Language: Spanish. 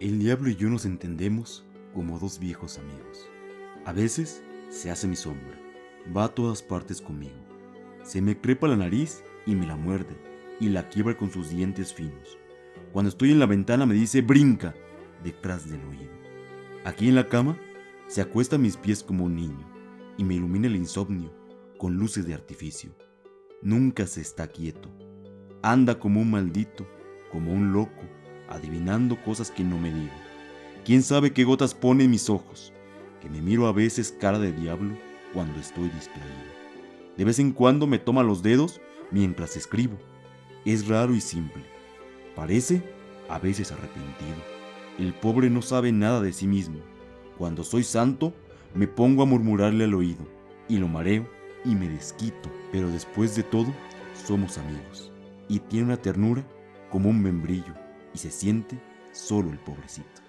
El diablo y yo nos entendemos como dos viejos amigos. A veces se hace mi sombra, va a todas partes conmigo. Se me crepa la nariz y me la muerde y la quiebra con sus dientes finos. Cuando estoy en la ventana me dice brinca detrás del oído. Aquí en la cama se acuesta a mis pies como un niño y me ilumina el insomnio con luces de artificio. Nunca se está quieto. Anda como un maldito, como un loco, adivinando cosas que no me digo. ¿Quién sabe qué gotas pone en mis ojos? Que me miro a veces cara de diablo cuando estoy distraído. De vez en cuando me toma los dedos mientras escribo. Es raro y simple. Parece a veces arrepentido. El pobre no sabe nada de sí mismo. Cuando soy santo, me pongo a murmurarle al oído y lo mareo y me desquito. Pero después de todo, somos amigos. Y tiene una ternura como un membrillo y se siente solo el pobrecito.